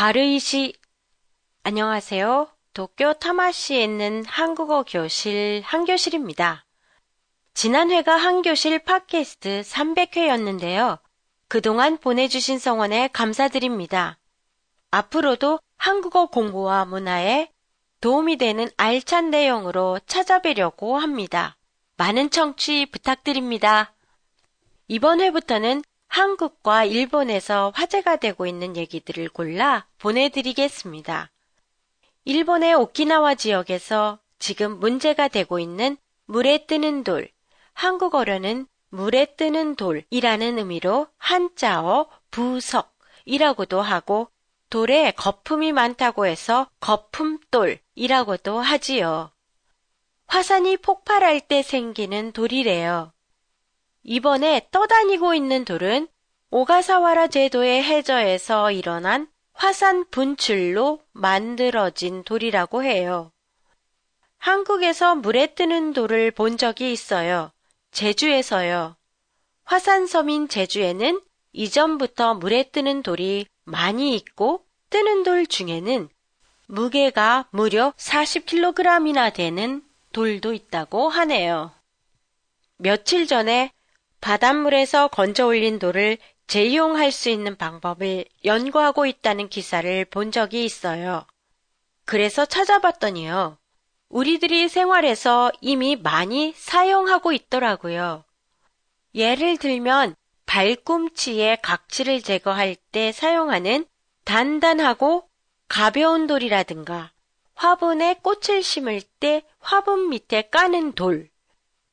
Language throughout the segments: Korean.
가르이시 안녕하세요. 도쿄 타마시에 있는 한국어 교실 한교실입니다. 지난 회가 한교실 팟캐스트 300회였는데요. 그동안 보내주신 성원에 감사드립니다. 앞으로도 한국어 공부와 문화에 도움이 되는 알찬 내용으로 찾아뵈려고 합니다. 많은 청취 부탁드립니다. 이번 회부터는 한국과 일본에서 화제가 되고 있는 얘기들을 골라 보내드리겠습니다. 일본의 오키나와 지역에서 지금 문제가 되고 있는 물에 뜨는 돌, 한국어로는 물에 뜨는 돌이라는 의미로 한자어 부석이라고도 하고 돌에 거품이 많다고 해서 거품돌이라고도 하지요. 화산이 폭발할 때 생기는 돌이래요. 이번에 떠다니고 있는 돌은 오가사와라 제도의 해저에서 일어난 화산 분출로 만들어진 돌이라고 해요. 한국에서 물에 뜨는 돌을 본 적이 있어요. 제주에서요. 화산섬인 제주에는 이전부터 물에 뜨는 돌이 많이 있고 뜨는 돌 중에는 무게가 무려 40kg이나 되는 돌도 있다고 하네요. 며칠 전에 바닷물에서 건져 올린 돌을 재이용할 수 있는 방법을 연구하고 있다는 기사를 본 적이 있어요. 그래서 찾아봤더니요. 우리들이 생활에서 이미 많이 사용하고 있더라고요. 예를 들면 발꿈치에 각질을 제거할 때 사용하는 단단하고 가벼운 돌이라든가 화분에 꽃을 심을 때 화분 밑에 까는 돌,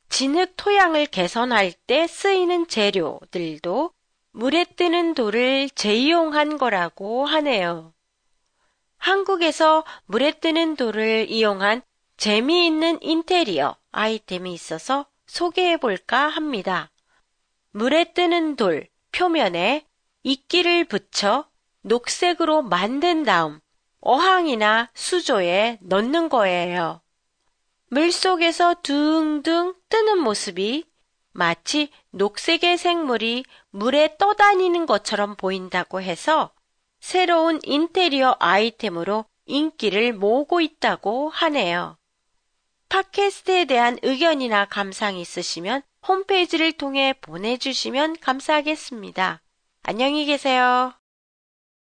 진흙 토양을 개선할 때 쓰이는 재료들도 물에 뜨는 돌을 재이용한 거라고 하네요. 한국에서 물에 뜨는 돌을 이용한 재미있는 인테리어 아이템이 있어서 소개해 볼까 합니다. 물에 뜨는 돌 표면에 이끼를 붙여 녹색으로 만든 다음 어항이나 수조에 넣는 거예요. 물 속에서 둥둥 뜨는 모습이 마치 녹색의 생물이 물에 떠다니는 것처럼 보인다고 해서 새로운 인테리어 아이템으로 인기를 모으고 있다고 하네요. 팟캐스트에 대한 의견이나 감상이 있으시면 홈페이지를 통해 보내주시면 감사하겠습니다. 안녕히 계세요.